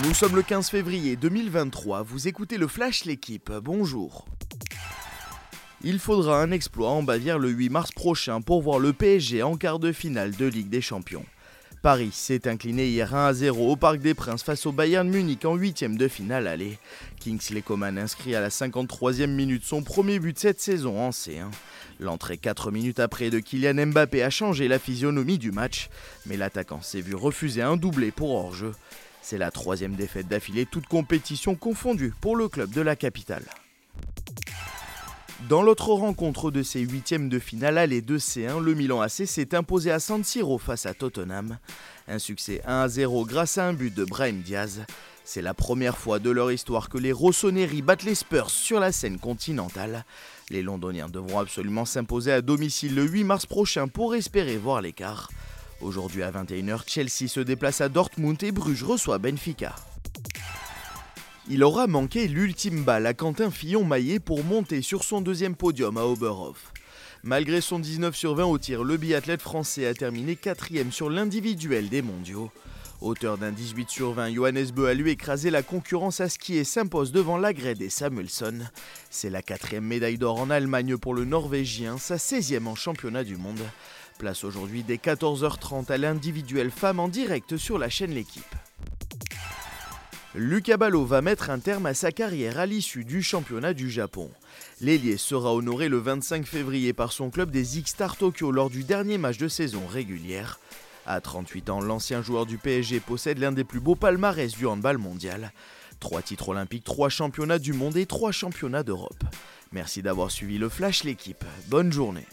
Nous sommes le 15 février 2023, vous écoutez le Flash L'équipe, bonjour. Il faudra un exploit en Bavière le 8 mars prochain pour voir le PSG en quart de finale de Ligue des Champions. Paris s'est incliné hier 1 à 0 au Parc des Princes face au Bayern Munich en huitième de finale aller. Kingsley Coman inscrit à la 53e minute son premier but cette saison en C1. L'entrée 4 minutes après de Kylian Mbappé a changé la physionomie du match, mais l'attaquant s'est vu refuser un doublé pour hors-jeu. C'est la troisième défaite d'affilée, toute compétition confondue pour le club de la capitale. Dans l'autre rencontre de ces huitièmes de finale aller de C1, le Milan AC s'est imposé à San Siro face à Tottenham. Un succès 1 à 0 grâce à un but de Brahim Diaz. C'est la première fois de leur histoire que les Rossoneri battent les Spurs sur la scène continentale. Les Londoniens devront absolument s'imposer à domicile le 8 mars prochain pour espérer voir l'écart. Aujourd'hui à 21h, Chelsea se déplace à Dortmund et Bruges reçoit Benfica. Il aura manqué l'ultime balle à Quentin Fillon-Maillet pour monter sur son deuxième podium à Oberhof. Malgré son 19 sur 20 au tir, le biathlète français a terminé quatrième sur l'individuel des mondiaux. Auteur d'un 18 sur 20, Johannes Beu a lui écrasé la concurrence à skier et s'impose devant Lagred et Samuelson. C'est la quatrième médaille d'or en Allemagne pour le Norvégien, sa 16e en championnat du monde. Place aujourd'hui dès 14h30 à l'individuel femme en direct sur la chaîne L'équipe. Lucas Ballot va mettre un terme à sa carrière à l'issue du championnat du Japon. L'ailier sera honoré le 25 février par son club des X-Star Tokyo lors du dernier match de saison régulière. À 38 ans, l'ancien joueur du PSG possède l'un des plus beaux palmarès du handball mondial. Trois titres olympiques, trois championnats du monde et trois championnats d'Europe. Merci d'avoir suivi le Flash l'équipe. Bonne journée.